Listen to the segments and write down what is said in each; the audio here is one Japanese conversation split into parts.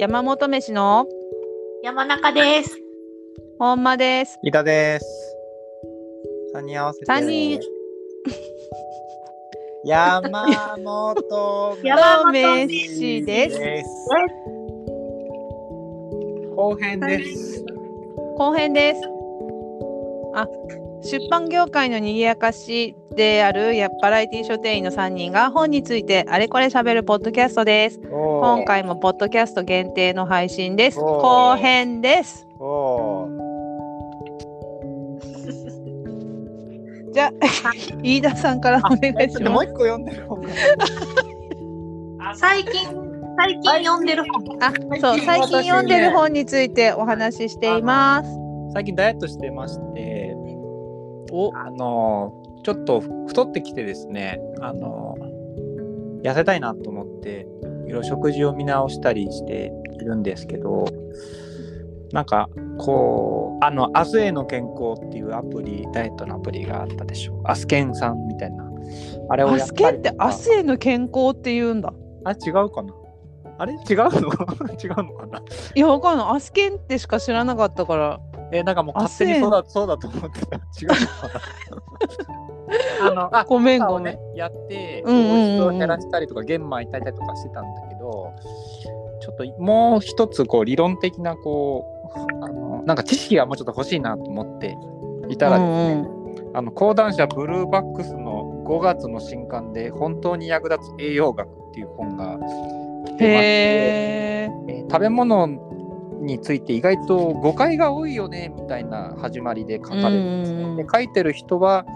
山本飯の山中です。ほんまです。伊田です。三人合わせて。三人。山本山本飯ですす。後編です。後編です。あ、出版業界の賑やかしであるやバラエティ書店員の3人が本についてあれこれ喋るポッドキャストです。今今。回もポッドキャスト限定の配信です。後編です。じゃあ、飯田さんからお願いします。ちょっともう一個読んでる。最近、最近読んでる本。あ、そう、最近読んでる本についてお話ししています。最近ダイエットしてまして、おあのちょっと太ってきてですね、あの痩せたいなと思って、いろいろ食事を見直したりしているんですけど、なんかこう、あの、明日への健康っていうアプリ、ダイエットのアプリがあったでしょ。アスケンさんみたいな。あれをアやっスケって明日への健康って言うんだ。あ、違うかなあれ？違うの？違うのかな？いや、わかんない。アスケンってしか知らなかったから。え、なんかもう勝手にそうだそうだと思ってた。違うのかな？あの、あ、ごめんごめんね。、やって、うんうんうんうん糖質を減らしたりとか、玄米炊いたりとかしてたんだけど、ちょっともう一つ、こう、理論的な、こう、あの、なんか知識がもうちょっと欲しいなと思っていたらですね、あの、講談社ブルーバックスの5月の新刊で、本当に役立つ栄養学っていう本がへえ。えー食べ物について意外と誤解が多いよねみたいな始まりで書かれるんですうんうんうんね。で書いてる人は、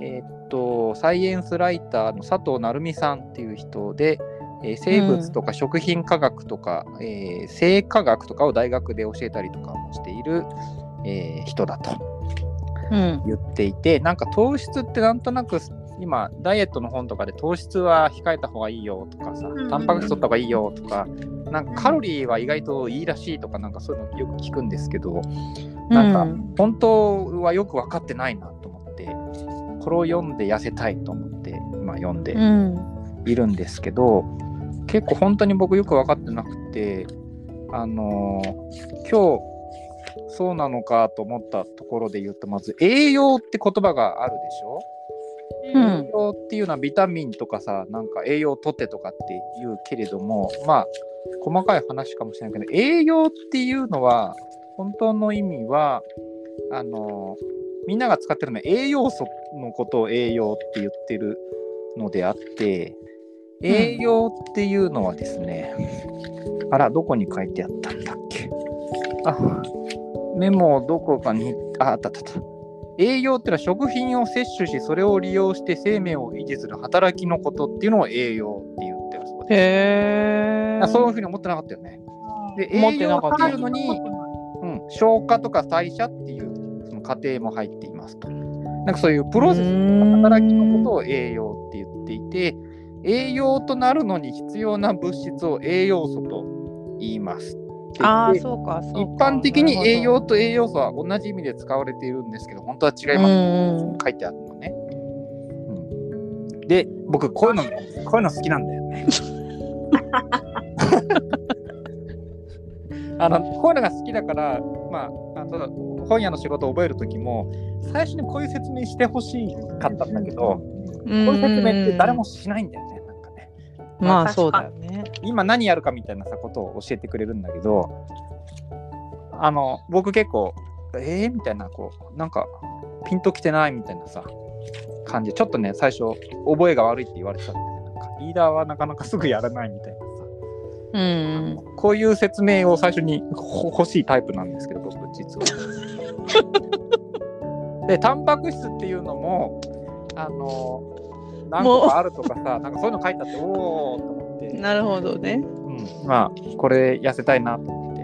えーっとサイエンスライターの佐藤成美さんっていう人で、えー生物とか食品科学とか、えー生化学とかを大学で教えたりとかもしている、えー人だとうん。言っていてなんか糖質ってなんとなく今ダイエットの本とかで糖質は控えた方がいいよとかさん。タンパク質取った方がいいよとかなんかカロリーは意外といいらしいとかなんかそういうのよく聞くんですけどなんかうん本当はよく分かってないなと思ってこれを読んで痩せたいと思って今読んでうん。いるんですけど結構本当に僕よく分かってなくてあのー今日そうなのかと思ったところで言うとまず栄養って言葉があるでしょ？うん栄養っていうのはビタミンとかさなんか栄養とってとかって言うけれどもまあ細かい話かもしれないけど栄養っていうのは本当の意味はあのみんなが使ってるのは栄養素のことを栄養って言ってるのであって栄養っていうのはですね、あらどこに書いてあったんだっけ？あメモをどこかにああったあったあった。栄養っていうのは食品を摂取しそれを利用して生命を維持する働きのことっていうのを栄養って言ってるそうです。へ。そういうふうに思ってなかったよね。で栄思ってな養っかってたいうのに、うん、消化とか代謝っていうその過程も入っていますと。なんかそういうプロセスの働きのことを栄養って言っていて栄養となるのに必要な物質を栄養素と言います。ああ、でそうか、そうか。一般的に栄養と栄養素は同じ意味で使われているんですけど本当は違い。ます。うん書いてあるのね。うん、で僕こういうの こういうの好きなんだよね。あのこういうのが好きだから、まあ、あの本屋の仕事を覚える時も最初にこういう説明してほしかったんだけど、うん。こういう説明って誰もしないんだよね。まあ、そうだよね。今何やるかみたいなさことを教えてくれるんだけどあの僕結構えー、みたいなこうなんかピンときてないみたいなさ感じちょっとね最初覚えが悪いって言われてたんだけどなんかリーダーはなかなかすぐやらないみたいなさうん。こういう説明を最初にほ欲しいタイプなんですけど僕実は。でタンパク質っていうのもあの何個かあるとかさなんかそういうの書いてあっておおと思って。なるほどね。うん、まあこれ痩せたいなと思って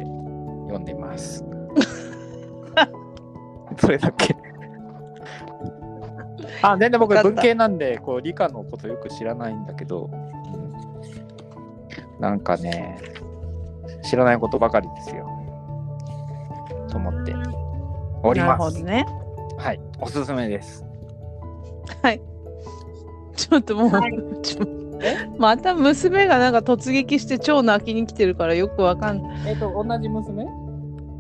読んでます。それだけ。あ全然僕文系なんでこう理科のことよく知らないんだけど、うんなんかね知らないことばかりですよ。と思っておりなるます。ほどね。はい、おすすめです。ちょっともう、はいちょまた娘がなんか突撃して超泣きに来てるからよくわかんない。えっと、同じ娘？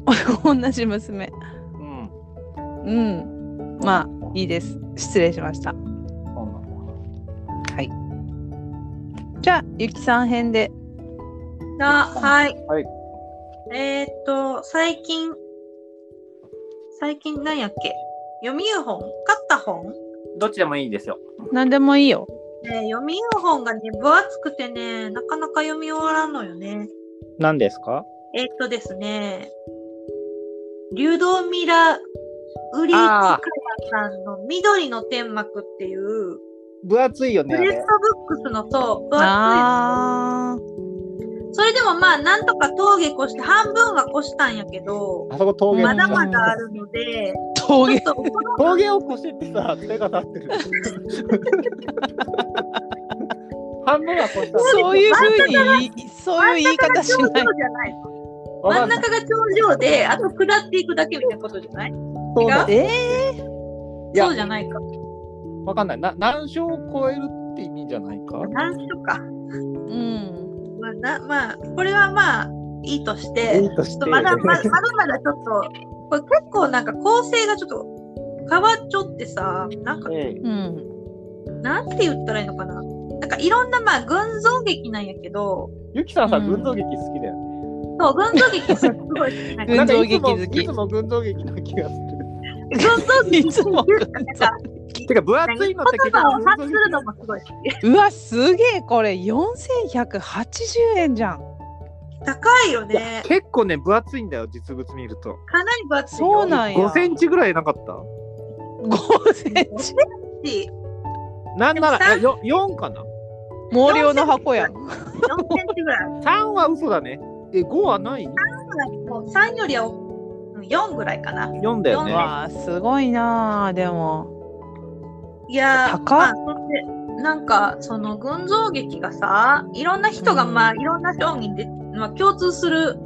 同じ娘。うん。うん。まあ、いいです。失礼しました。はい。じゃあ、ゆきさん編で。あ、はい。はい。えーっと、最近、最近何やっけ？読み本？買った本？どっちでもいいですよ。何でもいいよ。ね読み本がね、分厚くてね、なかなか読み終わらんのよね。何ですか？えーっとですね、リュドミラ・ウリチカヤさんの緑の天幕っていう、分厚いよね、プレット。ブックスのと、分厚いのあそれでもまあ、なんとか峠越して、半分は越したんやけど、あそこ峠うんまだまだ。あるので、ー、峠を越してってさ、手が立ってる。半分は越した。そういうふうにそういう言い方し頂ない。真ん中が頂上で、あと下っていくだけみたいなことじゃない？そうえいや。そうじゃないか。わかんない。な何章を超えるって意味じゃないか？何種か。ー、うん。まあ、なまあ、これはまあ、いいとして、まだまだまだまだちょっと、これ結構なんか構成がちょっと変わっちょってさ、なんか、ええうん。なんて言ったらいいのかな。なんかいろんなまあ群像劇なんやけど、ゆきさんさ、うん群像劇好きだよね。そう、群像劇すごい好きなんか群像劇好きいつも群像劇な気がする。群像劇いつもってか分厚いのって言葉をするのもすごい。うわ、すげえ、これ4180円じゃん。高いよね。結構ね、分厚いんだよ、実物見ると。かなり分厚いよ。そうなんや。5センチぐらいなかった？5センチ。チ。なんなら、よ4かな？毛量の箱やん。4センチぐらい。?3 は嘘だね。え、5はない？もう3よりはうん4ぐらいかな。?4 だよね。わあ、すごいなあ、でも。いやまあなんかその群像劇がさ、いろんな人がうんまあいろんな章にで、まあ、共通する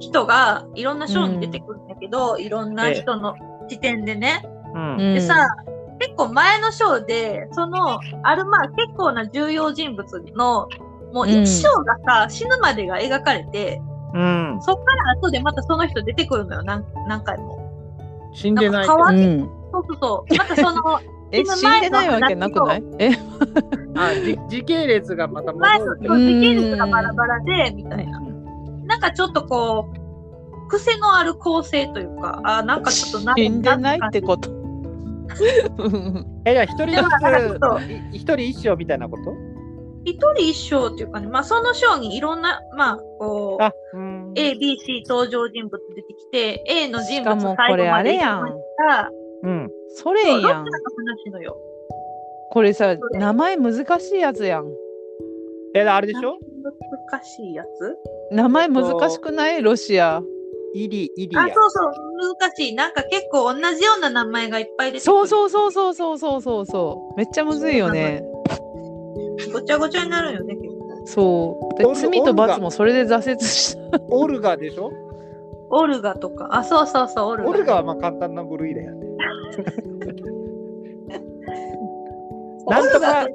人がいろんな章に出てくるんだけど、いろんな人の視点でね。うん。うんでさ、結構前の章で、その、あるまあ結構な重要人物の、もう一生がさ、死ぬまでが描かれて、うん。そっから後でまたその人出てくるのよ、何何回も。死んでないなんか変わっうん。そうそうそう。またその、え、死んでないわけなくない？え、あじ時系列がまた前戻る。のそう時系列がバラバラで、みたいな。うんなんかちょっとこう、癖のある構成というか、あ、なんかちょっとな死んでないってこと？え、じゃあ一人ずつ、い一人一生みたいなこと？一人一生っていうかね、まあその章にいろんな、まあこう、あ、うん。A、B、C 登場人物出てきて、A の人物もこれあれやん最後まで一緒にいたうん。それやん。これさ名前難しいやつやん。え、あれでしょ？難しいやつ？名前難しくない？ロシア。イリ、イリアあ、。そうそう、難しい。なんか結構同じような名前がいっぱい出てくる。そうそうそうそうそうそうそうそう。めっちゃむずいよね。ごちゃごちゃになるよね、結構。そう。で罪と罰もそれで挫折した。オルガでしょ？オルガとか。あ、そうそうそう、オルガ。オルガはまあ簡単な部類だよね。なんとか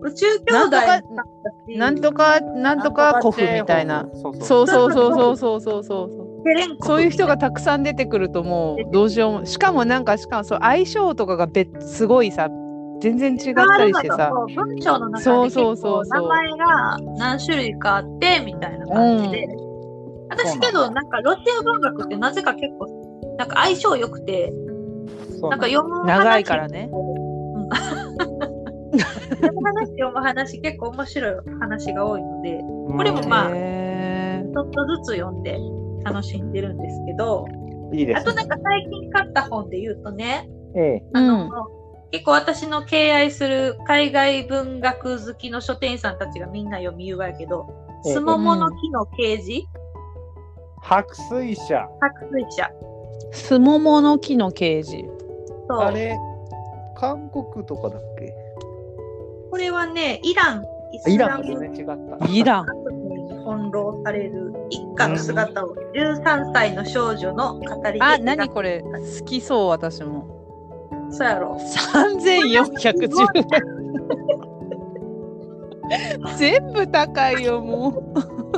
宇宙兄弟なんとかだったし。なんとか、なんとか古墳みたいな。そうそう。そうそうそうそうそうそうそう。テレンコ。そういう人がたくさん出てくるともうどうしようもしかもなんかしかもそう相性とかが別すごいさ全然違ったりしてさ。そう文章の中そうでそうそう。名前が何種類かあってみたいな感じで、私けどなんかロシア文学ってなぜか結構なんか相性良くてそうなんか読む話長いからね。うん。読む話読む話結構面白い話が多いのでこれもまあへちょっとずつ読んで楽しんでるんですけどいいですあとなんか最近買った本で言うとねええ。あの、うん。結構私の敬愛する海外文学好きの書店員さんたちがみんな読み言うやけど、ええ。すももの木の啓示、白水社。白水社。すももの木のケージそうあれ、韓国とかだっけ？これはね、イラン、イラン。ですね、違った。イラン。に翻弄される。一家の姿を13歳の少女の語りであ描く何これ？好きそう私も。そうやろ。3410円。全部高いよもう。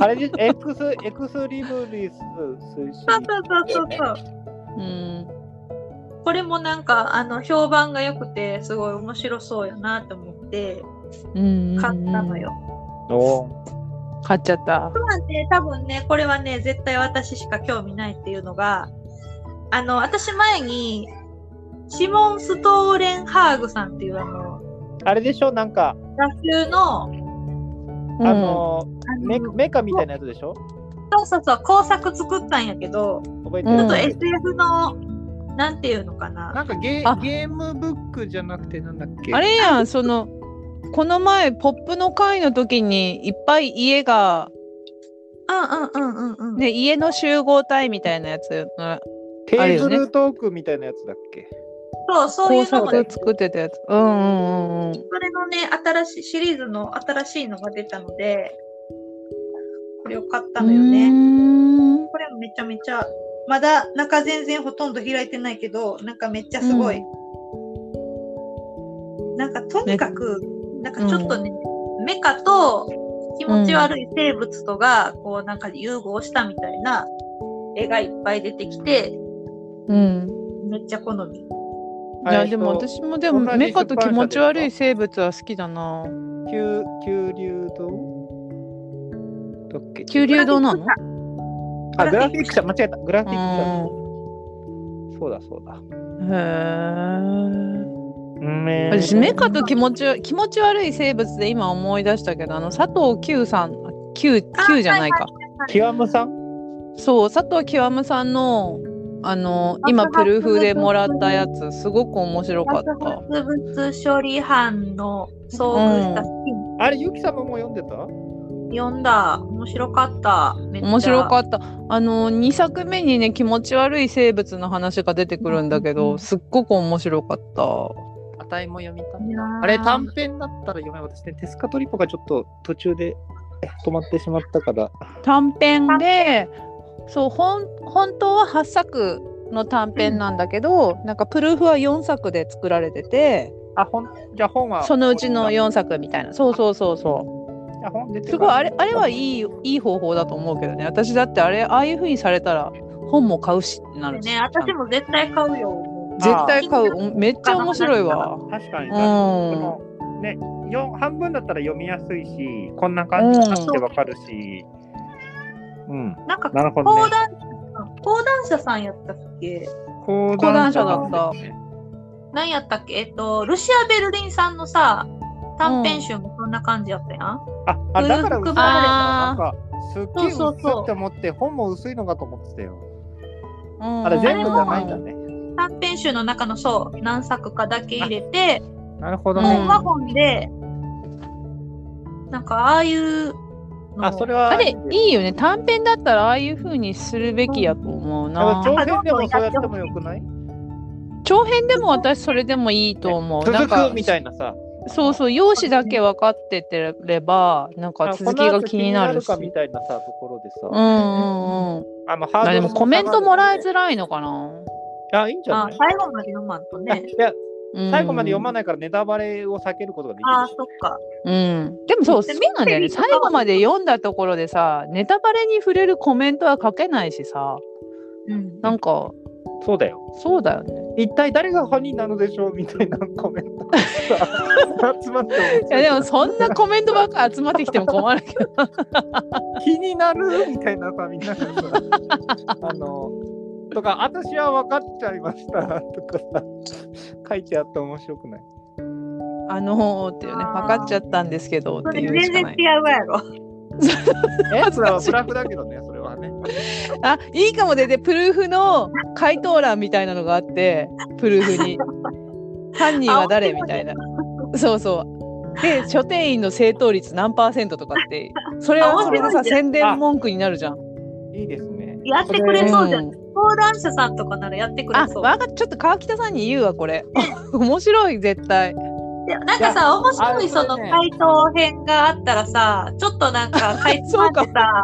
あれでエクスエクスリブリス推進そうそうそうそう。うん。これもなんか、あの、評判が良くて、すごい面白そうやなと思って、うん。買ったのよ。。お買っちゃった。まあね、多分ね、これはね、絶対私しか興味ないっていうのが、あの、私前に、シモン・ストーレンハーグさんっていうあの、あれでしょ？なんか、雑誌の、うんあのあのメメカみたいなやつでしょ？そうそうそう、工作作ったんやけど、覚えてちょっと SF の、なんていうのかな。なんかゲあゲームブックじゃなくてなんだっけ？あれやん、その、この前、ポップの会の時に、いっぱい家が、うんうんうんうんうん。ね、家の集合体みたいなやつ、テあるよねーブルトークみたいなやつだっけ？そう、そうい工うのが、作作ってたやつ。うんうんうんうん。それのね、新しい、シリーズの新しいのが出たので、これを買ったのようね。これもめちゃめちゃ、まだ中全然ほとんど開いてないけど、なんかめっちゃすごい。なんかとにかく、なんかちょっとね、メカと気持ち悪い生物とが、こうなんか融合したみたいな絵がいっぱい出てきて、うん。めっちゃ好み。いや、でもと私もでも、メカと気持ち悪い出生物は好きだな。九九流堂だっけ？九流堂なの？あ、グラフィック社、間違えた。グラフィックう社。そうだそうだ。ん。へえ。うんね私メカと気持ち気持ち悪い生物で今思い出したけどあの佐藤久さん久久じゃないかキワムさん？そう佐藤極さんのあの今プルフでもらったやつすごく面白かった爆発物処理班の遭遇したシーン、あれ、ユキ様も読んでた？読んだ。面白かった。面白かった。あの2作目にね気持ち悪い生物の話が出てくるんだけどすっごく面白かった。あたいも読みたあれ、短編だったら読めば私ね、テスカトリポがちょっと途中で止まってしまったから。短編でそう本本当は8作の短編なんだけど、なんかプルーフは4作で作られててあ、本じゃあ本は。そのうちの4作みたいな。そうそうそうそうすごいあれあれはいいいい方法だと思うけどね。私だってあれああいう風にされたら本も買うしってなるし、ね、私も絶対買うよ。絶対買う。おめっちゃ面白いわ。確かに。うん。ね、よ半分だったら読みやすいし、こんな感じになってわかるし。うん。なんか、なるほどね。講談講談社さんやったっけ？講講談社だった。何やったっけ？えっと、ルシア・ベルリンさんのさ、短編集もそんな感じやったやん。あ、あだから薄いんだあーなんか、すっげえ薄そうそうそうって思って、本も薄いのかと思ってたよ。うんあれ全部じゃないんだね。短編集の中のそう、何作かだけ入れて、なるほどうんね。本は本で、なんかああいうのあ、それは。あれいいよね短編だったらああいう風にするべきやと思うな長編でもそうやってもよくない？長編でも私それでもいいと思うなん続かくみたいなさ。そうそう用紙だけ分かっててればなんかあ続きが気になるしなるかみたいなさ、ところでさ。うんうんうんあの、ハードルあでもコメントもらいずづらいのかな、あ、いいんじゃあない？最後まで読まんとね。いや、うん最後まで読まないからネタバレを避けることができるああ、し。そっか。うん、でもそうそうなんだよね最後まで読んだところでさネタバレに触れるコメントは書けないしさうん。なんかそうだよ。そうだよね。一体誰が犯人なのでしょう？みたいなコメントがさ集まっていやでもそんなコメントばっか集まってきても困るけど。気になる？みたいなさ、みんなが。さ、あの、とか、私は分かっちゃいました。とかさ、書いてあって面白くない？あのーっていうね分かっちゃったんですけどっていうしかない。違うわやろ。え、それはブラフだけどね、それはね。あいいかもででプルーフの回答欄みたいなのがあってプルーフに。犯人は誰みたいな。そうそう。で書店員の正答率何パーセントとかってそれはそれでさ宣伝文句になるじゃん。いいですね。やってくれそうじゃん。ん講談社さんとかならやってくれあそう。わかっちょっと川北さんに言うわこれ。面白い絶対。でなんかさ、面白いあその回答編があったらさ、ちょっとなんか 回答ってさ、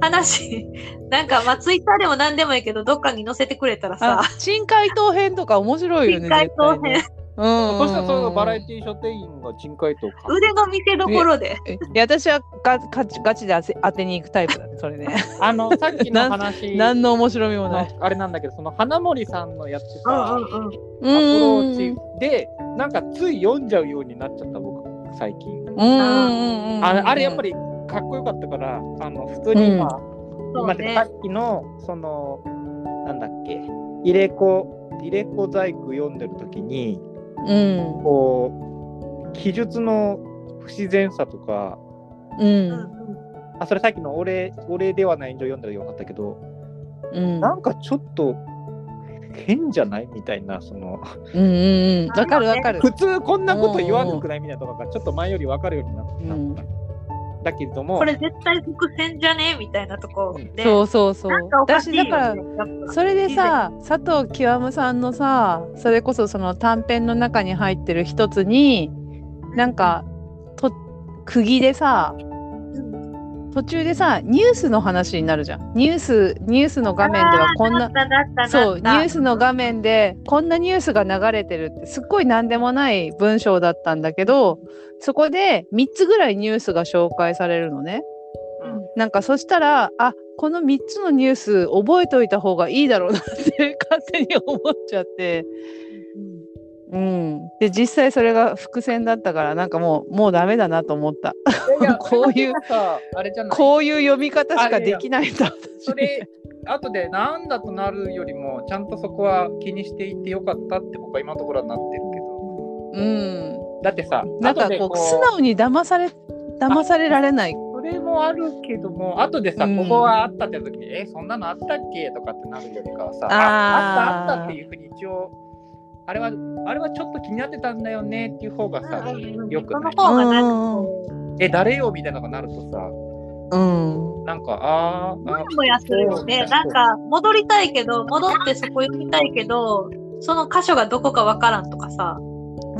話、なんかまあツイッターでも何でもいいけど、どっかに載せてくれたらさ。あ、新回答編とか面白いよね。新回答編うんそしたらそのバラエティ書店員が珍回答か。腕の見せどころで。えいや私はガガチガチで当て当てに行くタイプだねそれね あの、さっきの話、何の面白みもないあれなんだけど、その花森さんのやってうんたアプうんうん。うローチで、なんかつい読んじゃうようになっちゃった、僕、最近。うんうんうんうんああれやっぱりかっこよかったから、あの普通に今、そうね今でさ。っきのそのなんだっけ入れ子入れ子細工読んでる時にうん。こう記述の不自然さとかううん。んあそれさっきの俺俺ではないんじゃ読んだらよかったけど、うん。なんかちょっと変じゃないみたいなそのうんうんうん。わかるわかる。普通こんなこと言わなくないみたいなとこがちょっと前より分かるようになってきた、うんだけれどもこれ絶対伏線じゃね？みたいなとこで。そうそうそう。私だからそれでさ佐藤極さんのさそれこそその短編の中に入ってる一つになんかと釘でさうん途中でさニュースの話になるじゃん。ニュースニュースの画面ではこんなそうニュースの画面でこんなニュースが流れてるってすっごい何でもない文章だったんだけどそこで3つぐらいニュースが紹介されるのね。うん。なんかそしたらあこの3つのニュース覚えておいた方がいいだろうなって勝手に思っちゃって、うん、で実際それが伏線だったからなんかもうもうダメだなと思った。こういうさあれじゃない？こういう読み方しかできないんだそれ後でなんだとなるよりもちゃんとそこは気にしていてよかったって僕は今のところはなってるけど。うん。だってさなんかこう素直に騙され騙されられない。それもあるけども後でさ、うん。ここはあったって時にえそんなのあったっけ？とかってなるよりかはさああったあったっていうふうに一応あれはあれはちょっと気になってたんだよねっていう方がさ、よくそない？の方がなんかうん。こえ誰よみたいなのがなるとさうん。なんかあーう、もあやもやするよね。なんか、戻りたいけど、戻ってそこ行きたいけど、その箇所がどこかわからんとかさ。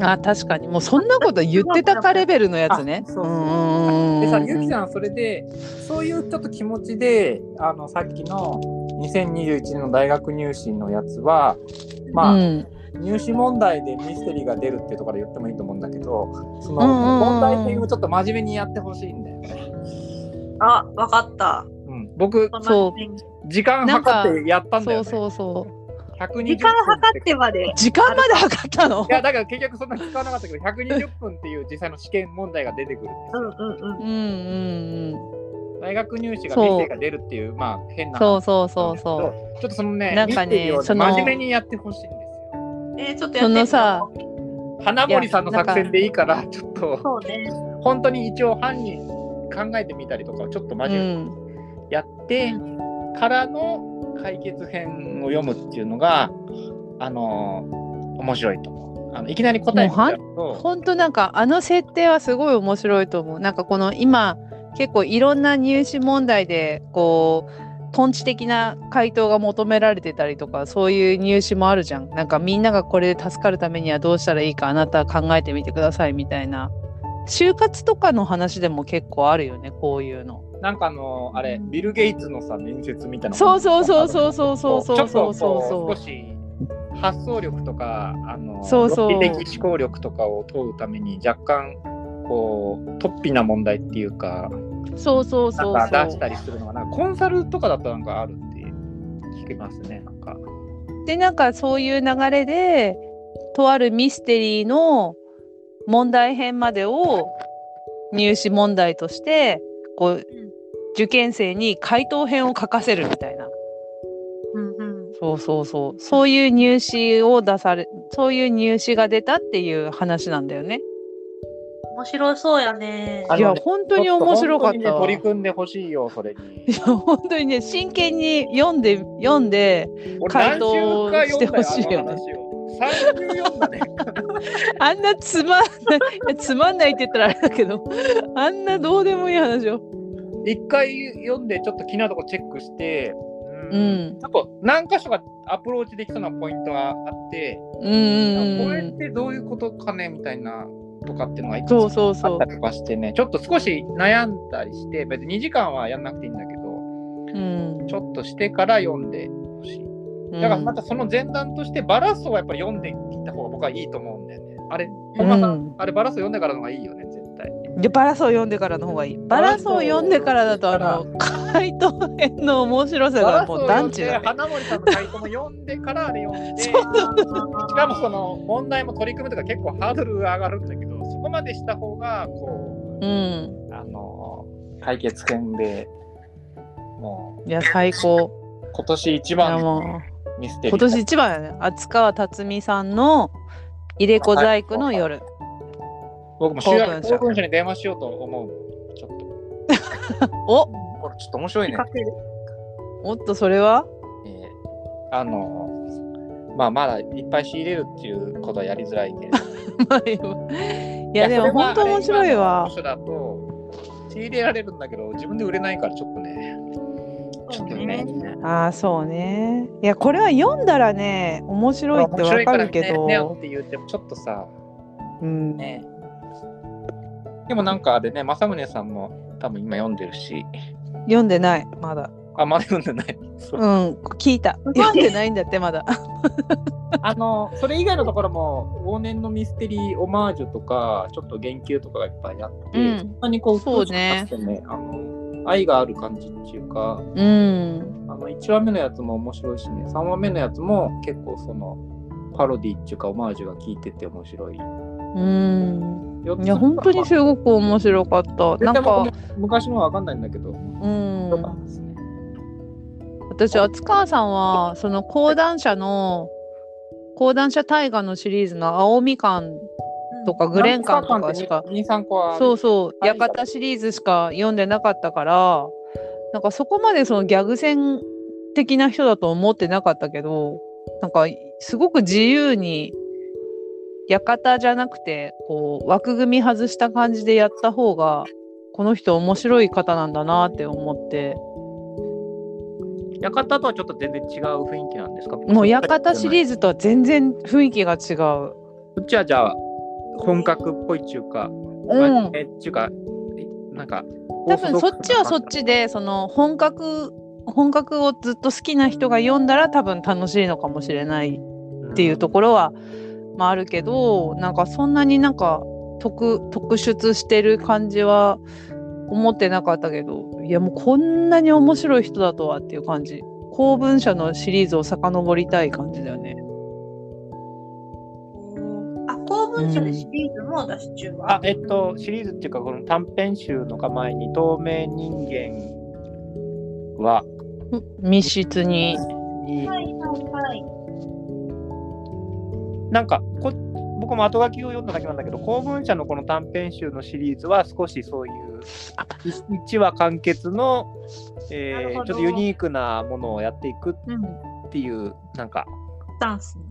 あ確かに。もうそんなこと言ってたかレベルのやつね。あそうそうう。ん。でさ、ゆきさん、それで、そういうちょっと気持ちで、あの、さっきの2021年の大学入試のやつは、まあ、うん入試問題でミステリーが出るっていうところで言ってもいいと思うんだけど、その、問題点をちょっと真面目にやってほしいんだよね。あ、わかった。うん、僕、そう時間計ってやったんだよ、ね。そうそうそう120時間計ってまで。時間まで測ったの？いや、だから結局そんな使わなかったけど、120分っていう実際の試験問題が出てくるんですよ。うんうんうん。うんうん大学入試がミステリーが出るっていう、まあ、変なそうそうそうそうう。ちょっとそのね、なんかねミステリーをその真面目にやってほしいんで。えー、ちょっとやってそのさ花森さんの作戦でいいから、ちょっとそうね。本当に一応犯人考えてみたりとか、ちょっと真う面目にんやって、からの解決編を読むっていうのが、あのー面白いと思う。あのいきなり答え本当なんかあの設定はすごい面白いと思う。なんかこの今結構いろんな入試問題でこうトンチ的な回答が求められてたりとかそういう入試もあるじゃん。なんかみんながこれで助かるためにはどうしたらいいかあなたは考えてみてくださいみたいな。就活とかの話でも結構あるよねこういうの。なんかあのーあれ、ビル・ゲイツのさ、面接みたいな。そうそうそうそうそうそうそうそうそうこそう少し発想力とか、あのそうそう論理的思考力とかを問うために若干こう突飛な問題っていうか、そうそうそうなんか出。したりするのがなんかコンサルとかだとなんかあるって聞きますね。なんか。でなんかそういう流れでとあるミステリーの問題編までを入試問題としてこう受験生に回答編を書かせるみたいなうんうん。そうそうそうそういう入試を出されそういう入試が出たっていう話なんだよね。面白そうやね。いや本当に面白かったね取り組んでほしいよ、それにい。や本当にね真剣に読んで読んで俺回答してほしいよねあの話を3週読んだね。あんなつまんない つまんないって言ったらあれだけどあんなどうでもいい話を。一回読んでちょっと気になるとこチェックして、ううんちょっと何箇所かアプローチできそうなポイントがあって、うんうんうんこれってどういうことかねみたいなとかっていうのがいくつそうそうそうあったりとかしてね、ちょっと少し悩んだりして、別に2時間はやんなくていいんだけど、うんちょっとしてから読んでほしい。うだからまたその前段としてバラストをやっぱり読んでいった方が僕はいいと思うんだよね。あれ、本間さん、うんあれバラスト読んでからの方がいいよね、絶対。でバラスを読んでからの方がいい。バラスを読んでからだとあの回答編の面白さがもう読んで、団地だね。花森さんの回答も読んでからあれ読んで、ししかもその問題も取り組むとか結構ハードルが上がるんだけど、そこまでした方が、こうん。う、あの、解決編で、もいや最高。う、今年一番ものうミステリー。今年一番やね。厚川辰巳さんの入れ子細工の夜。僕も主役公文書に電話しようと思うもん。ちょっと。おこれちょっと面白いね。おっとそれは？えーあの、まあまだいっぱい仕入れるっていうことはやりづらいけれど。いやでも本当面白いわ今だと仕入れられるんだけど、自分で売れないからちょっとね。ちょっとね。ああそうね。いやこれは読んだらね面白いってわかるけど。ねねって言ってもちょっとさ、うん。ね。でもなんかあれね、正宗さんも多分今読んでるし、読んでないまだ。あ、まだ読んでない。そううん聞いた。読んでないんだってまだ。あの、それ以外のところも、往年のミステリーオマージュとか、ちょっと言及とかがいっぱいあって、うんそんなにこう、そうねねあの、愛がある感じっていうか、うん。あの1話目のやつも面白いしね、3話目のやつも結構その、パロディっていうか、オマージュが効いてて面白い。うん。いや本当にすごく面白かった。なんか昔のは分かんないんだけど、うん私厚川さんはその講談社の講談社大河のシリーズの青みかんとかグレンカンとかしか2、3個は。そうそう館シリーズしか読んでなかったからなんかそこまでそのギャグ戦的な人だと思ってなかったけどなんかすごく自由に館じゃなくてこう枠組み外した感じでやった方がこの人面白い方なんだなって思って館とはちょっと全然違う雰囲気なんですか？もう館シリーズ。ズとは全然雰囲気が違う。こっちはじゃあ、本格っぽいっていうか、うん、えっていうか、なんか、多分そっちはそっちでその本格本格をずっと好きな人が読んだら多分楽しいのかもしれないっていうところは、まあ、あるけどなんかそんなになんか特特出してる感じは思ってなかったけどいやもうこんなに面白い人だとはっていう感じ公文社のシリーズを遡りたい感じだよね。あ、公文書でシリーズも出し中は。あ、えっと、シリーズっていうか、この短編集の構えに、透明人間は、密室ににはいはいはい。なんかこ、僕も後書きを読んだだけなんだけど、公文社のこの短編集のシリーズは少しそういう1話完結の、えーちょっとユニークなものをやっていくうん。っていう、なんか、スタンスね。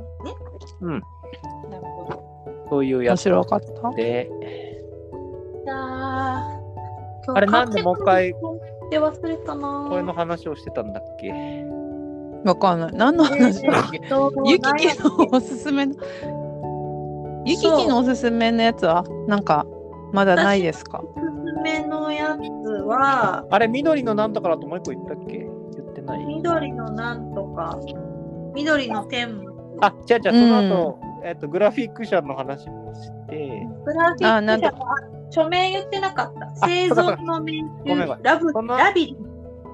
うん、なるほど。そういうや面つ白かった。で、じゃあ、あれなんでもう一回で忘れたな。これの話をしてたんだっけ？わかんない。何の話だっけ？えーゆききのおすすめのゆききのおすすめのやつはなんかまだないですか？おすすめのやつは、あれ、緑のなんとかだともう一個言ったっけ？言ってない。緑のなんとか、緑の天。幕。あ、違う違う、その後、えっと、グラフィック社の話もして、グラフィック社のあ署名言ってなかった。あ生そうかそう存の迷ごめんごめん。宮ラブそのラビ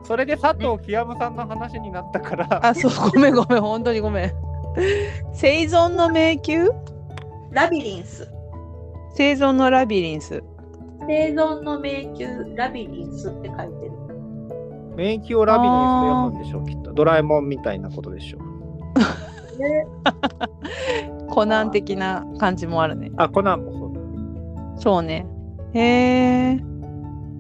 それで佐藤清さんの話になったから、あそうごめんごめん本当にごめん生存の迷宮ラビリンス。生存のラビリンス生存の迷宮ラビリンスって書いてる。迷宮をラビリンスと読むんでしょう、きっと。ドラえもんみたいなことでしょう。で コナン的な感じもあるねあ、コナンもそう。そうねへえ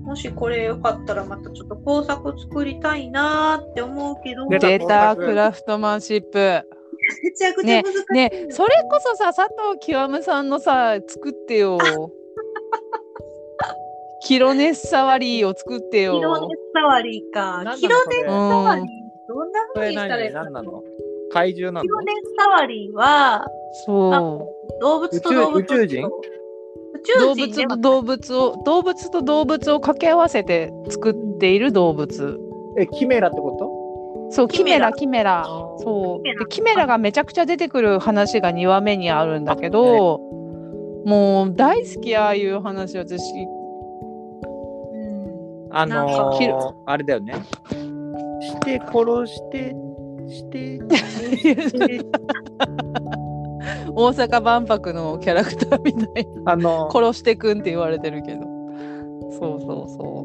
もしこれよかったらまたちょっと工作作りたいなーって思うけど、め出たデータクラフトマンシップちゃくちゃ難しい。ねそれこそさ佐藤極さんのさ作ってよ。キロネッサワリーを作ってよ。キロネッサワリーか。なんな。のキロネッサワリーうん、どんなそれ風にしたらい何？いの？怪獣なの？キロネッサワリーはそ動物と動物宇宙宇宙人？宇う宙動物と動物を動物と動物を掛け合わせて作っている動物。え、キメラってこと？そうキメラキメラ。そう。キメラ。でキメラがめちゃくちゃ出てくる話が2話目にあるんだけどもう大好きああいう話私。うん。あのー、あれだよね。して殺してしてして 大阪万博のキャラクターみたいな。あの殺してくんって言われてるけど。そうそうそ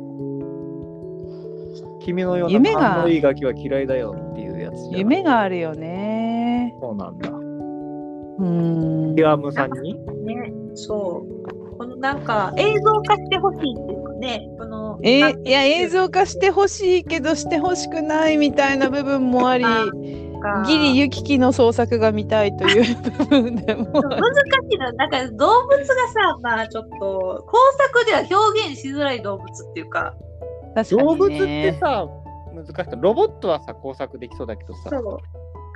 君のよう夢が。な勘のいいガキは嫌いだよっていうやつ夢があるよね。そうなんだ。うん。ティアムさんに？ね、そう。このなんか映像化してほしいっていうかね、このえいや映像化してほしいけどしてほしくないみたいな部分もありかギリユキキの創作が見たいという 部分でも難しいな、なんか動物がさ、まあちょっと工作では表現しづらい動物っていうか、確かに動物ってねさ、難しい。ロボットはさ、工作できそうだけどさ。そう。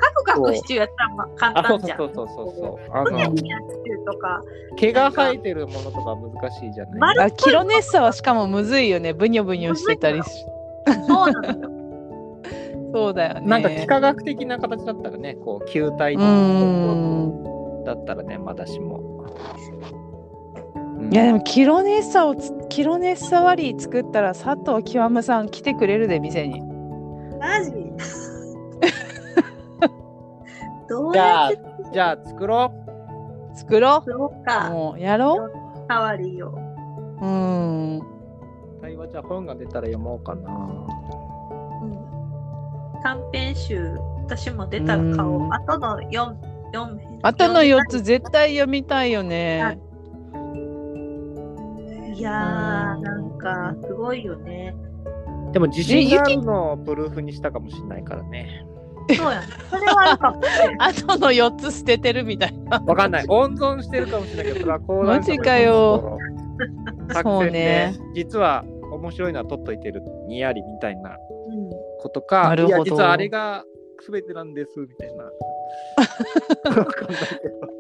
カクカクシチューやったらまあ簡あ、そう単じゃん。そうそうそうそう。あのふにゃふ、にゃシチューとか、毛が生えてるものとか難しいじゃない？丸あキロネッサはしかもむずいよねブニョブニョしてたりしそうなのよ。そうだよねなんか幾何学的な形だったらね、こう球体だったらね、まだしも。うん。いやでもキロネッサをつキロネッサワリー作ったら佐藤極さん来てくれるで店に。マジ？どうじゃあやって、じゃあ作ろ作ろそううか、もうやろ代わりよ。ううん。う。対話じゃあ本が出たら読もうかな。うん。短編集、私も出たら買おう。うん。あとの4、四あとの4つ絶対読みたいよねいやー、なんか、すごいよね。でも自信があるのをプルーフにしたかもしれないからね。そうやね。それはあるかもね。あとの4つ捨ててるみたいなわかんない。温存してるかもしれないけど、それは講談社のマジかよ作そう戦で、ね実は面白いのは取っといてるにやりみたいなうんことか、なるほどいや、実はあれが全てなんですみたいな。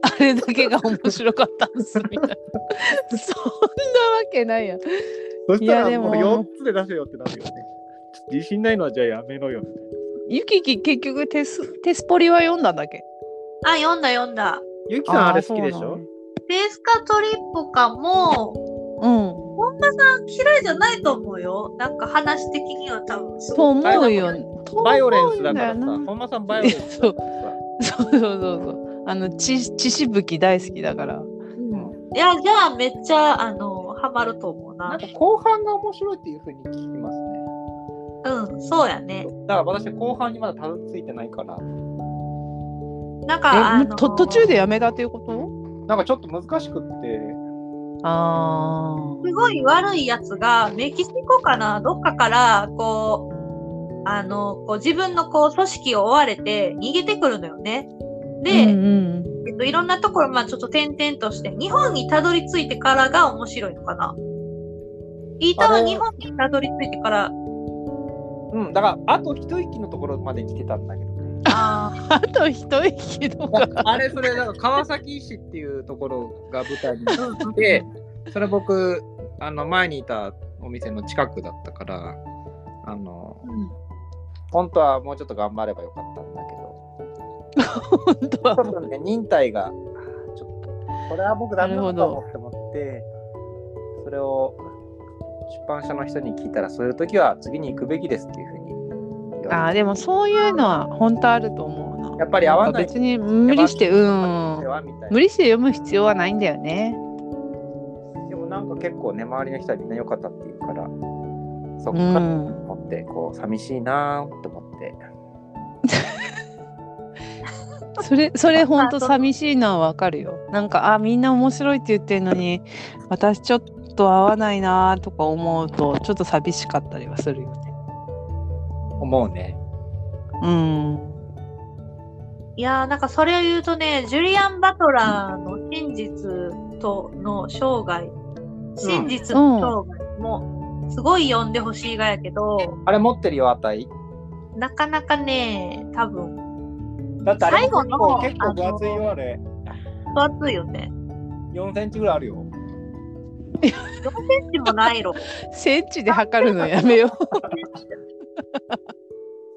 あれだけが面白かったんですみたいなそんなわけないやんそしたいやでもらもう4つで出せよってなるよね。自信ないのはじゃあやめろよみたいな。ゆきき結局テステスポリは読んだんだっけ？あ、読んだ読んだ。ゆきさんあれ好きでしょ？ペースカトリップかも、うん本間さん嫌いじゃないと思うよ。なんか話的には多分すとごい。思うよバイオレンスだからさ、本間さんバイオレンスだからさ。そう。そうそうそうあの血血しぶき大好きだから。うん。いや、じゃあめっちゃ、あの、ハマると思うな。なんか後半が面白いっていうふうに聞きますね。うん、そうやね。だから私後半にまだたどり着いてないから、なんか、あえのと途中でやめたっていうこと？なんかちょっと難しくって、あすごい悪いやつが、メキシコかな、どっかから、こう、あの、こう自分のこう組織を追われて逃げてくるのよね。あで、うんうんえっと、いろんなところ、まあちょっと点々として、日本にたどり着いてからが面白いのかな。イータは日本にたどり着いてから、うん、だからあと一息のところまで来てたんだけどね。あ あと一息とか あれ、それ、なんか川崎市っていうところが舞台になって、それ僕、あの前にいたお店の近くだったから、あの、うん本当はもうちょっと頑張ればよかったんだけど、本当は。ちょっとね、忍耐が、ちょっと、これは僕ダメだと思って思って、それを出版社の人に聞いたら、そういう時は次に行くべきですっていうふうにあーでもそういうのは本当あると思うな。やっぱり合わない。別に無理してうん。無理して読む必要はないんだよね。でもなんか結構ね、周りの人はみんな良かったっていうから、そっうか。らん。思って、こう、寂しいなーって思って。それそれ本当寂しいのはわかるよ。なんかあみんな面白いって言ってるのに私ちょっと合わないなとか思うとちょっと寂しかったりはするよね。思うね。うん。いやーなんかそれを言うとね、ジュリアン・バトラーの真実との生涯、真実の生涯もすごい読んでほしいがやけど、あれ持ってるよ、あたい？なかなかね、多分、だってあれ最後の結構結構分厚いよ、あれ。分厚いよね。4センチぐらいあるよ。4センチもないろ。センチで測るのやめよう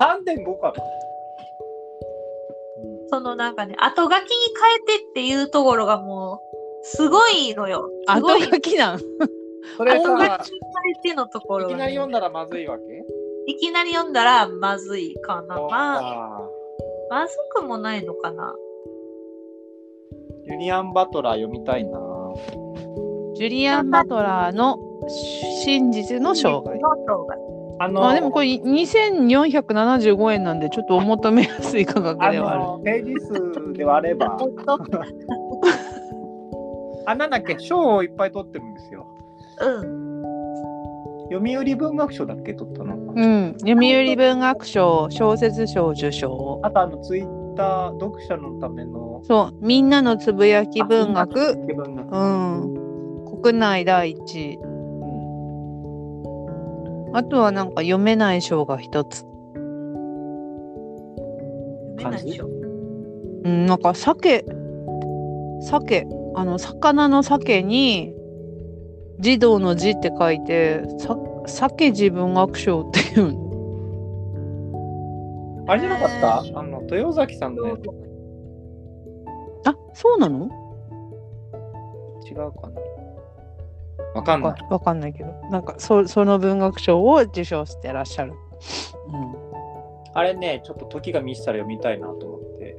3.5かな。そのなんかね、後書きに変えてっていうところがもう、すごいのよ。す後。書きなん。それさ、のところが、いきなりね、読んだらまずいわけ？いきなり読んだらまずいかな。まあ、あまずくもないのかな。ユリアン・バトラー読みたいな。ジュリアン・バトラーの真実の生涯。あのまあでもこれ2475円なんでちょっとお求めやすい価格あではある。のページ数で割れば、あ、なんだっけ、賞をいっぱい取ってるんですよ。うん。読売文学賞だっけ、取ったの。うん、読売文学賞小説賞受賞。あと、あの、ツイッター、読者のための。そう、みんなのつぶやき文学。うん、国内第一。うんあとはなんか読めない賞が一つ。読めないでしょ。うん、なんか鮭、鮭、あの魚の鮭に児童の字って書いて、さ鮭自文学賞っていうの。あれじゃなかった？あの、豊崎さんのやつあ、そうなの？違うかな。わかんない。わかんないけど、なんかそその文学賞を受賞してらっしゃる。あれね、ちょっと時が満ちたら読みたいなと思って。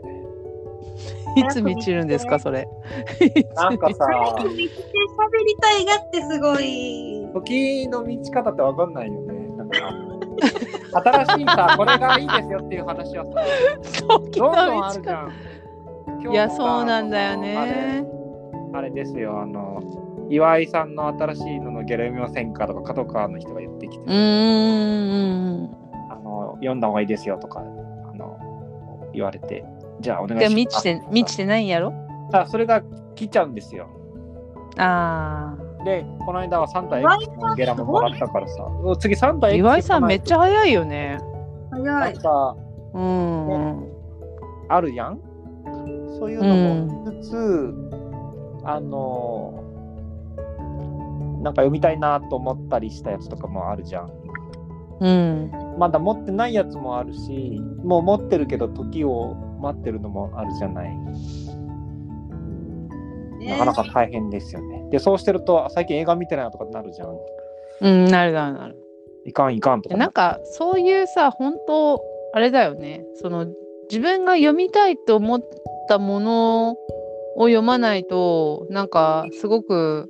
うん、いつ満ちるんですか、それ。なんかさ、早く見つけ喋りたいがってすごい。時の満ち方ってわかんないよね。なんか新しいさ、これがいいですよっていう話はさ、時どんどん。あるじゃん。今日もいや、さそうなんだよあね。れあれですよ、あの、岩井さんの新しいののゲラ読みませんかとか、角川の人が言ってきて、うーん。あの読んだ方がいいですよとか、あの言われて、じゃあお願いでします。満ちて満ちてないんやろ？あそれが来ちゃうんですよ。あで、この間はサンタ X のゲラももらったからさ、う次サンタ岩井さんめっちゃゃ早いよね。早い。なんかうん。あるやん？そういうのもしつつ、あのなんか読みたいなと思ったりしたやつとかもあるじゃん。うん。まだ持ってないやつもあるし、もう持ってるけど時を待ってるのもあるじゃない。なかなか大変ですよね。で、そうしてると最近映画見てないなとかなるじゃん。うん、なるなるなる。いかんいかんとか。なんかそういうさ本当あれだよねその自分が読みたいと思ったものを読まないとなんかすごく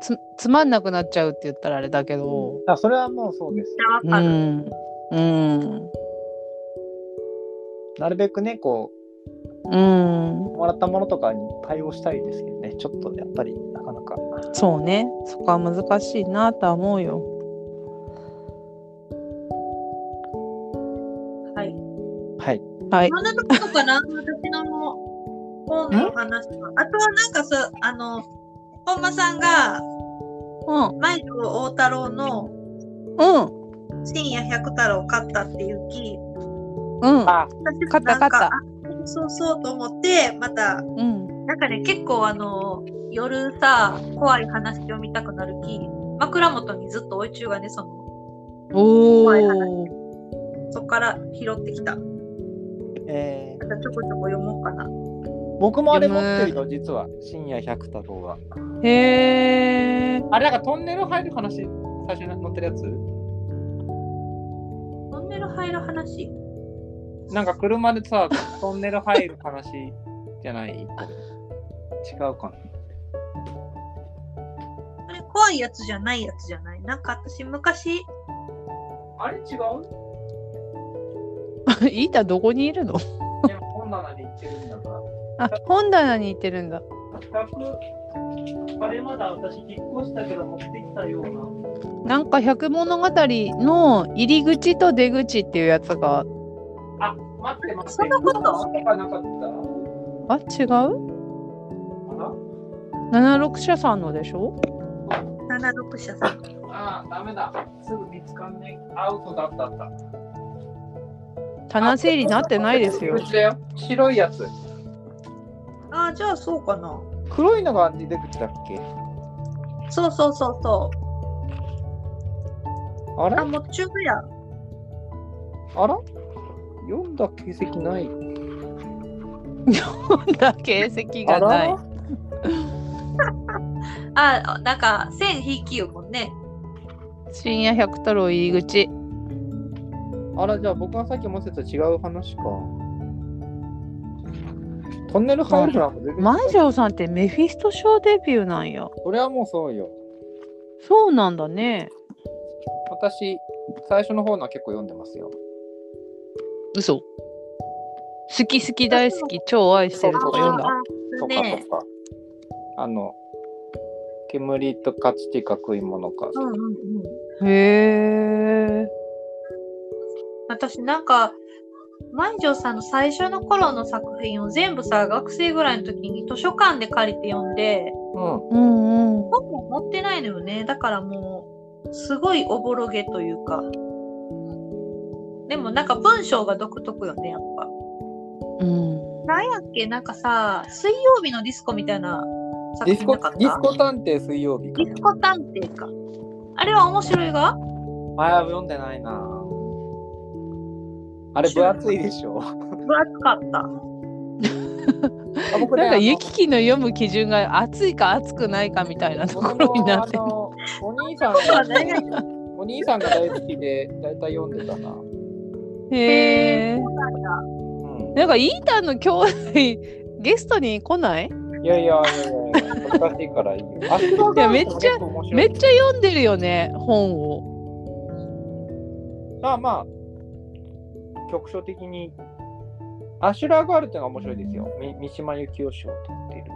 つつまんなくなっちゃうって言ったらあれだけどあそれはもうそうです。うわかる。んうんなるべくね、こうん。う、もらったものとかに対応したいですけどね、ちょっとやっぱりなかなか。そうね。そこは難しいなとは思うよ。はい。はい。はい。そんなところかな？私の本の話は。あとはなんかさ、あの、本間さんが、うん。舞城大太郎のうん。深夜百太郎を買ったっていうき、うんあ、私買った買ったそうそうと思って、また、うんなんかね、結構あの、夜さ、怖い話読みたくなるき、枕元にずっとおいちゅうがね、その、お怖いおそっから拾ってきた。えーまたちょこちょこ読もうかな。僕もあれ持ってるよ、実は。深夜百太郎が。へえあれ、なんかトンネル入る話、最初に載ってるやつ？トンネル入る話？なんか車でさ、トンネル入る話じゃない？違うかな。あれ怖いやつじゃないやつじゃない？なんか私昔、あれ違う？イータどこにいるの？いや、本棚に行ってるんだから。あ本棚に行ってるんだ100、あれまだ私引っ越したけど持ってきたような。なんか百物語の入り口と出口っていうやつがあ、待って待って。そんなこと？とかなかったあ違う？かな76社さんのでしょ？76社さん。ああ、ダメだ。すぐ見つかんねえ。アウトだったあった。棚整理なってないですよ。白いやつ。ああ、じゃあそうかな。黒いのが出口だっけ？そうそうそうそう。あれ？あ、もう中部や。あら？読んだ形跡ない。読んだ形跡がないあ。あ、なんか、線引きよもんね。深夜百太郎入り口。らあら、じゃあ僕がさっき思ってた違う話か。トンネル入るのはもう全然。マイジョーさんってメフィスト賞デビューなんや。それはもうそうよ。そうなんだね。私、最初の方のは結構読んでますよ。嘘。好き好き大好き超愛してるとか読んだ？とかねとか。あの、煙と勝ちてか食い物か。うんうんうん。へえ。私なんか、万丈さんの最初の頃の作品を全部さ、学生ぐらいの時に図書館で借りて読んで、うん。うんうん。本も持ってないのよね。だからもう、すごいおぼろげというか。でもなんか文章が独特よね、やっぱ。うん。なんやっけなんかさ、水曜日のディスコみたいな作ディスコ、品なかった？ディスコ探偵水曜日かデ。ィスコ探偵か。あれは面白いが？ああ、読んでないな。あれ分厚いでしょ。分厚かった。あ僕ねなんかユキキの読む基準が熱いか熱くないかみたいなところになってお兄さん お兄さんが大好きで、だいたい読んでたな。へえ。うん。なんかイータンの兄弟ゲストに来ない？いやいやいやいや、難しいからいいよ。あいやめっちゃめっちゃゃ。読んでるよね本を。まあまあ、局所的に。アシュラーガールってのが面白いですよ。み三島由紀夫賞を取っている。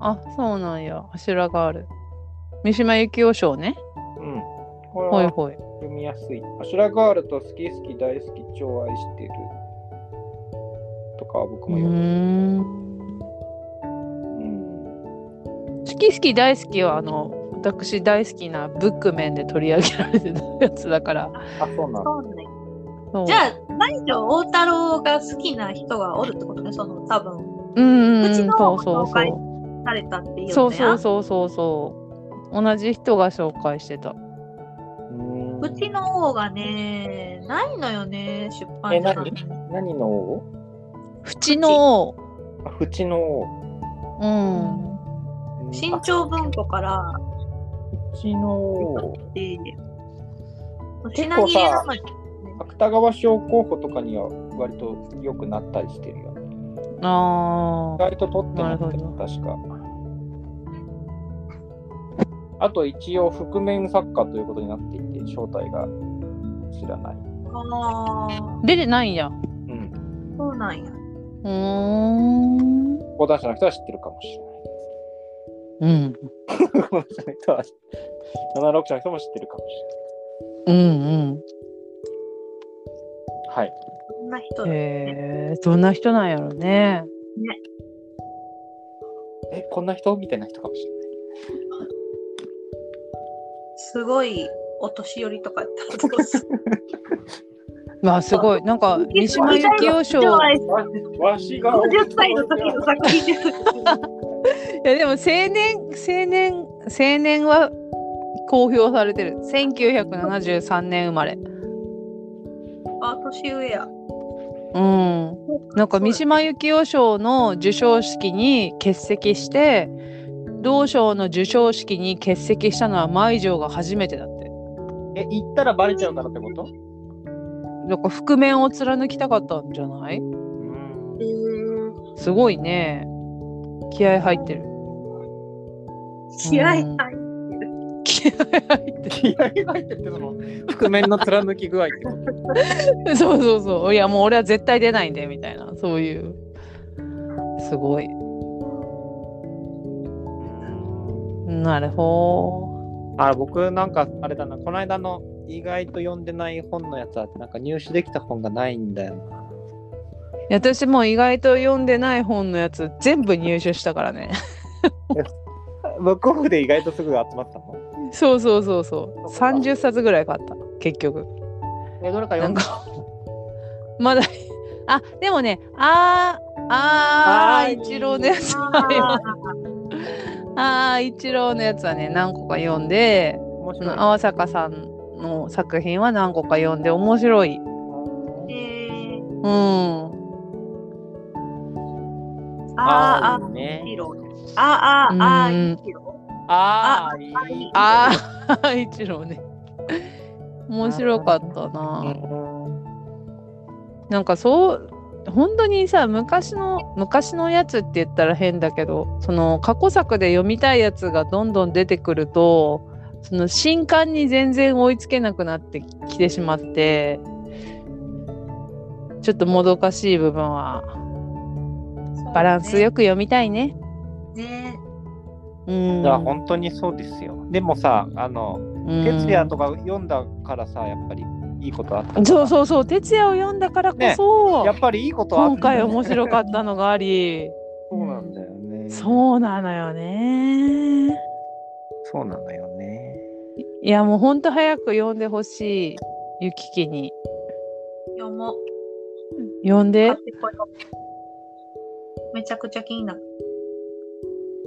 あそうなんや柱がある。三島由紀夫賞ね。うん。これはほいほい。読みやすい。アシュラーガールと好き好き大好き超愛してる。とかは僕うも読む。好き好き大好きはあの私大好きなブックメンで取り上げられてたやつだから。あ、そうなんだ。そうね。じゃあ、毎日大太郎が好きな人がおるってことね、その多分、うんうんうんうちのそうそう紹介そう。されたっていうそうそうそうそうそう。同じ人が紹介してた。うちの王がね、ないのよね、出版え、社さん何？何の王？縁の王。あ、縁の王。うん。新潮文庫から、あ縁の王。で、結構さ品切れなのに芥川賞候補とかには割と良くなったりしてるよね。あ意外と取ってなくてなるほ確か。あと一応覆面作家ということになっていて、正体が知らない。ああ。出てないんや。うん。ーそうなんや。うーん。講談社の人は知ってるかもしれうん。ない。講談社の人は、76社の人も知ってるかもしうんうん。れない。はい。そんな人だ、へえ、どんな人なんやろね。え、こんな人？みたいな人かもしれない。すごいお年寄りとかやったらどうする？まあすごい。なんか、三島由紀夫賞。いわわしが50歳の時の作品です。やでも青年、青年、青年は公表されてる。1973年生まれ。あ、年上や。うん。なんか三島由紀夫賞の授賞式に欠席して同賞の授賞式に欠席したのは舞城が初めてだって。え、行ったらバレちゃうからってこと？だから覆面を貫きたかったんじゃない？すごいね。気合入ってる。気合入って気合入って気合が入ってってその覆面の貫き具合ってこと？る そうそうそう。いやもう俺は絶対出ないんでみたいな。そういう。すごいなるほあ、僕なんかあれだな、この間の意外と読んでない本のやつはなんか入手できた本がないんだよな。ど私も意外と読んでない本のやつ全部入手したからね。ブックオフで意外とすぐ集まったの？そうそうそうそう。30冊ぐらい買った結局。え、どれか読んだ？まだあでもねあーああーー一郎のやつ。はああー一郎のやつはね何個か読んで面白い。淡坂さんの作品は何個か読んで面白いーえー、ううん。あーあー、ね。あーあー、あうんー、あーあいいああ、一郎ね。面白かったな。なんかそう、本当にさ、昔の、昔のやつって言ったら変だけど、その過去作で読みたいやつがどんどん出てくると、その新刊に全然追いつけなくなってきてしまって、ちょっともどかしい部分は、ーバランスよく読みたいね。ね。うん。いや本当にそうですよ。でもさ、あの、うん哲也とか読んだからさ、やっぱりいいことあった。そうそうそう、哲也を読んだからこそ、やっぱりいいことあった。今回面白かったのがあり、そうなんだよね。そうなのよね。そうなのよね。いやもうほんと早く読んでほしい、ゆききに。読もう。読んでめちゃくちゃ気になる。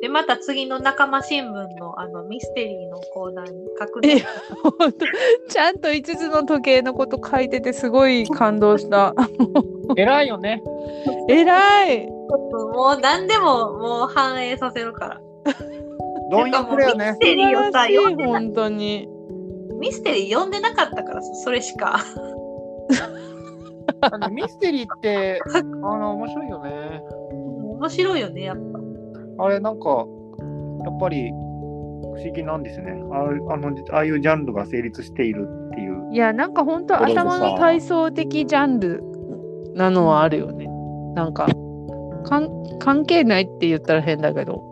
で、また次の仲間新聞のあのミステリーのコーナーに確認えほんとちゃんと5つの時計のこと書いててすごい感動した。偉いよね。偉いもう何でももう反映させるから。貪欲だよねミス。テリーをさ、読んでな本当に。ミステリー読んでなかったから、それしか。あのミステリーって、あの、面白いよね。面白いよね、やっぱ。あれ、なんか、やっぱり、不思議なんですね。ああのああいうジャンルが成立しているっていう。いやなんか本当頭の体操的ジャンルなのはあるよね。なんかかん関係ないって言ったら変だけど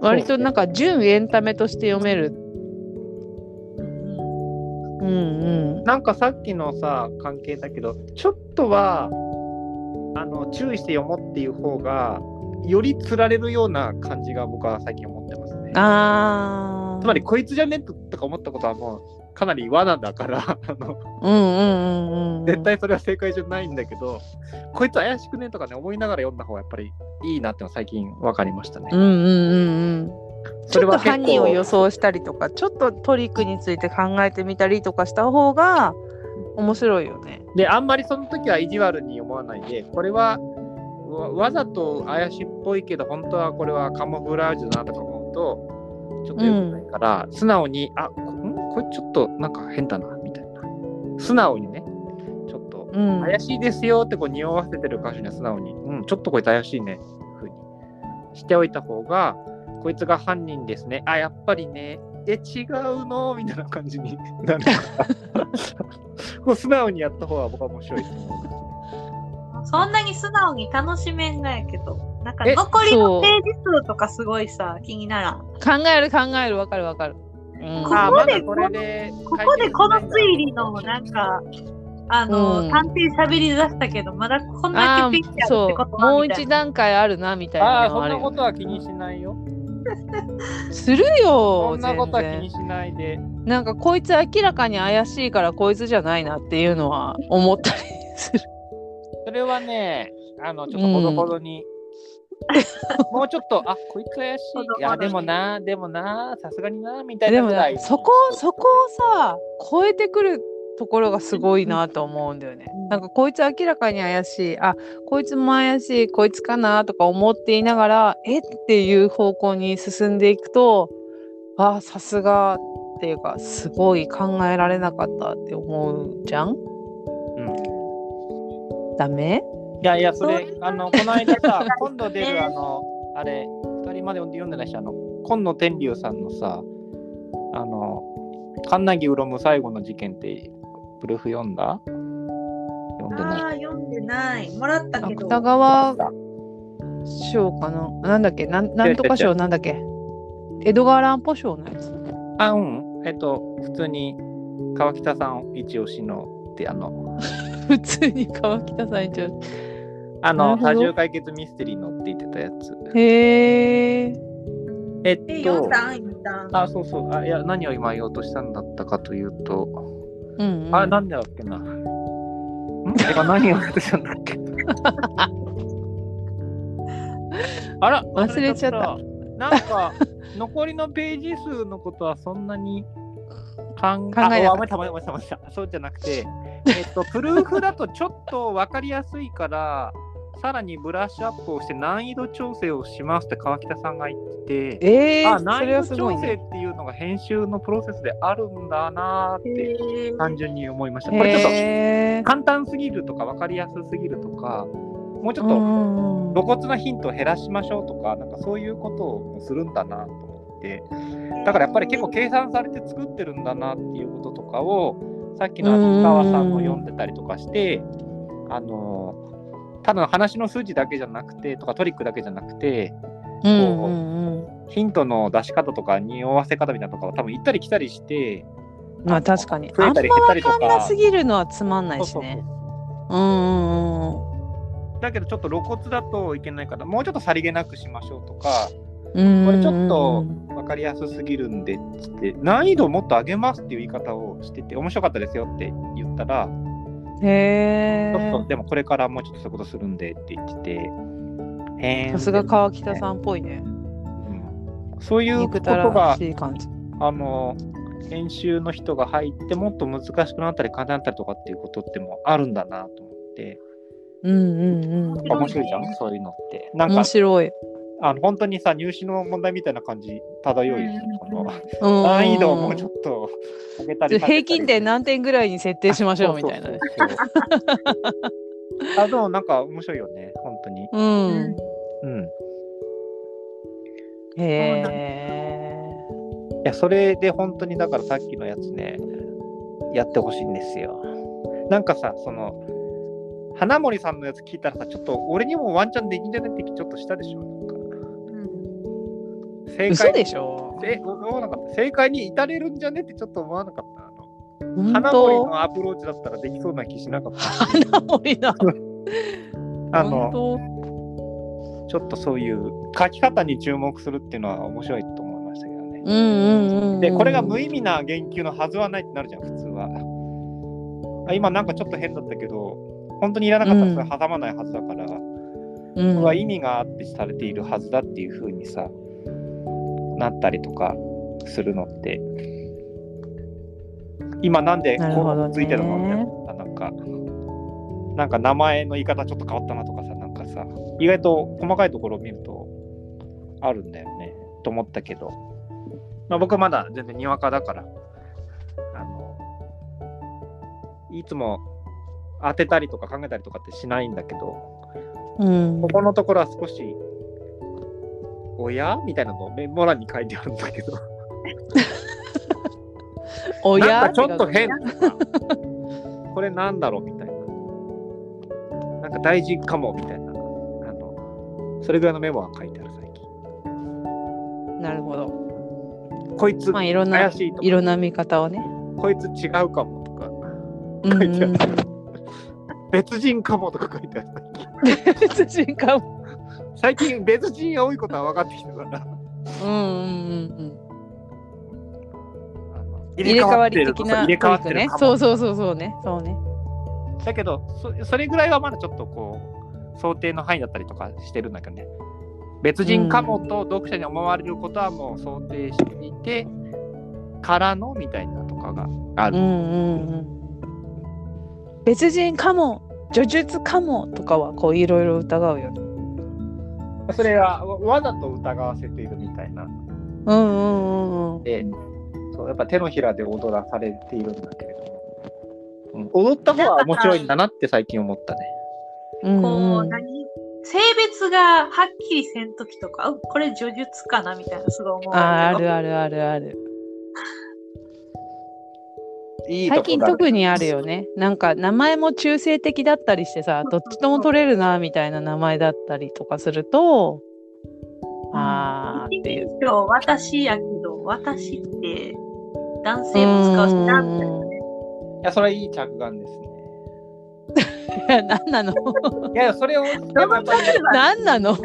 割となんか純エンタメとして読める。うんうんうん。なんかさっきのさ、関係だけど、ちょっとは、あの、注意して読もうっていう方が、より釣られるような感じが僕は最近思ってますね。ああ。つまり、こいつじゃねととか思ったことはもう、かなり罠だから、あの、うんうんうんうん。絶対それは正解じゃないんだけど、こいつ怪しくねとかね、思いながら読んだ方がやっぱりいいなってのは最近分かりましたね。うんうんうんうん。ちょっとそれは結構犯人を予想したりとか、ちょっとトリックについて考えてみたりとかした方が面白いよね。で、あんまりその時は意地悪に思わないで、これはわわざと怪しいっぽいけど、本当はこれはカモフラージュだなとか思うと、ちょっと良くないから、素直に、あこん？これちょっとなんか変だな、みたいな。素直にね、ちょっとうん。怪しいですよってこう匂わせてる箇所には素直に、うん、ちょっとこいつ怪しいね、ふうにしておいた方が、こいつが犯人ですね。あ、やっぱりね。え、違うの？みたいな感じになるから。こう素直にやった方が僕は面白いと思う。そんなに素直に楽しめんがやけど、なんかえ残りのページ数とかすごいさ、気にならん。こ考える考える。わかるわかる。うん。こあ、こでこれでこでこの推理のなんか、あの、うん。探偵喋り出したけど、まだこんあだけピッチャーそってこともう。みたいな。一段階あるなみたいなああ、そんなことは気にしないよ。するよそんなことは気にしないで。なんかこいつ明らかに怪しいからこいつじゃないなっていうのは思ったりする。それはね、あの、ちょっとほどほどに。もうちょっと、あこいつ怪しい。いや、でもな、でもな、さすがにな、みたいでもなぐらい。そこそこをさ超えてくるところがすごいなと思うんだよね。なんかこいつ明らかに怪しいあこいつも怪しいこいつかなとか思っていながらえ？っていう方向に進んでいくとあさすがっていうかすごい考えられなかったって思うじゃん？ダメ？いやいや、それあの、この間さ、今度出る、あの、あれ、二人まで読んでないし、あの、今野天竜さんのさ、あの、カンナギウロム最後の事件って、プルーフ読んだ？読んでない？ああ、読んでない。もらったけど。芥川賞かな？なんだっけ？なんなんとか賞なんだっけ？江戸川乱歩賞のやつあ、うん。えっと、普通に、川北さん一押しのって、あの、普通に川北さん一応あの、多重解決ミステリーのって言ってたやつ。へええっえ、とあ、そうそう。あいや、何を今言おうとしたんだったかというと、うん、うん、あれ、なんでだっけな。何を言おうとしたんだっけ？あら、忘れちゃった。忘れちゃった。なんか、残りのページ数のことはそんなに考考えあそうじゃなくて、えっと、プルーフだとちょっと分かりやすいから、さらにブラッシュアップをして難易度調整をしますって川北さんが言ってて、あえー、それは難易度。調整っていうのが編集のプロセスであるんだなーって単純に思いました。これちょっと簡単すぎるとか分かりやすすぎるとか、もうちょっと露骨なヒントを減らしましょうとか、なんかそういうことをするんだなとて、だからやっぱり結構計算されて作ってるんだなっていうこととかを、さっきの秋川さんの読んでたりとかして、あの、ただの話の数字だけじゃなくて、とかトリックだけじゃなくて、うんうんうんヒントの出し方とか匂わせ方みたいなのとかを多分行ったり来たりして、まあ確かに。増えたり減ったりとか。あんますぎるのはつまんないしね。うんだけどちょっと露骨だといけないから、もうちょっとさりげなくしましょうとか、うん。これちょっと分かりやすすぎるんでっつって、難易度をもっと上げますっていう言い方をしてて、面白かったですよって言ったら、へちょっとえ。でもこれからもうちょっとそういうことするんでって言ってて、さすが川北さんっぽいね。うんそういうことが、しい感じ。あの、編集の人が入ってもっと難しくなったり簡単になったりとかっていうことってもあるんだなと思って、うんうんうん。面白いじゃん、そういうのって。なんか面、白い。あの本当にさ、入試の問題みたいな感じ漂うよね。このうん難易度をもうちょっと上げたり平均点何点ぐらいに設定しましょうみたいなあ、でもなんか面白いよね、本当に。うん。うん。へえ。いや、それで本当にだからさっきのやつね、やってほしいんですよ。なんかさ、その、花森さんのやつ聞いたらさ、ちょっと俺にもワンチャンできんじゃねってちょっとしたでしょ。正嘘解でしょ？え思わなかった。正解に至れるんじゃねってちょっと思わなかった。あの本花森当のアプローチだったらできそうな気しなかった。花森の。あの、本ちょっとそういう書き方に注目するっていうのは面白いと思いましたけどね。当うんうんうん。で、これが無意味な言及のはずはないってなるじゃん、普通は。あ今なんかちょっと変だったけど、本当にいらなかったらそれ挟まないはずだから、こうんれは意味があってされているはずだっていう風にさ、なったりとかするのって、今なんでこうついてるのみたいな、なんか、なんか名前の言い方ちょっと変わったなとかさ、なんかさ、意外と細かいところを見るとあるんだよね、と思ったけど、まあ、僕はまだ全然にわかだから、あの、いつも当てたりとか考えたりとかってしないんだけど、うん。ここのところは少し、親みたいなのをメモ欄に書いてあるんだけど、おや？なんかちょっと変とか、これなんだろう？みたいな。なんか大事かも？みたいな。あの、それぐらいのメモが書いてある最近。なるほど。こいつまあいろんな怪しいとか、いろんな見方をね。こいつ違うかもとか、うん書いてあるうん別人かもとか書いてある。別人かも。最近別人が多いことは分かってきたから。うんうんうん入れ替わり的な入れ替わってるねそうそうそうそうね。そうね。だけどそ、それぐらいはまだちょっとこう、想定の範囲だったりとかしてるんだけどね。別人かもと読者に思われることはもう想定していて、からのみたいなとかがある。うんうんうん。別人かも、叙述かもとかはこういろいろ疑うよね。それはわわざと疑わせているみたいな。うんうんうんうん。で、そうやっぱ手のひらで踊らされているんだけれども。うん、踊った方は面白いんだなって最近思ったね。うんこう、うん何？性別がはっきりせんときとか、うこれ叙述かなみたいなすごい思うああ。るあるあるある。いい最近特にあるよね。なんか名前も中性的だったりしてさ、どっちとも取れるなみたいな名前だったりとかすると、あーっていう。一人称私やけど、私って男性も使うしなみたいな。いや、それはいい着眼ですね。いや、何なの？いやそれを、やっぱりね何なの？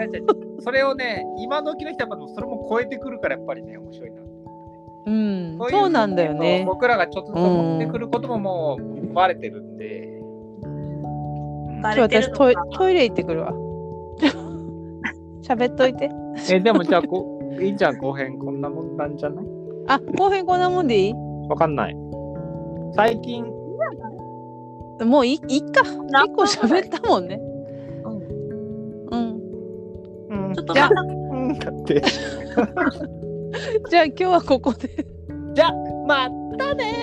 それをね、今時の人はやっぱそれも超えてくるからやっぱりね、面白いな。うん、そうなんだよね。僕らがちょっと持ってくることももうバレてるんで。今日私トイトイレ行ってくるわ。喋っといて。え、でもじゃあこ、いいじゃん、後編こんなもんなんじゃない？あ、後編こんなもんでいい？わかんない。最近。もういい？っか。結構喋ったもんね。うん。うん。うん、ちょっとじゃあ、うん、だって。じゃあ今日はここで。じゃあまたね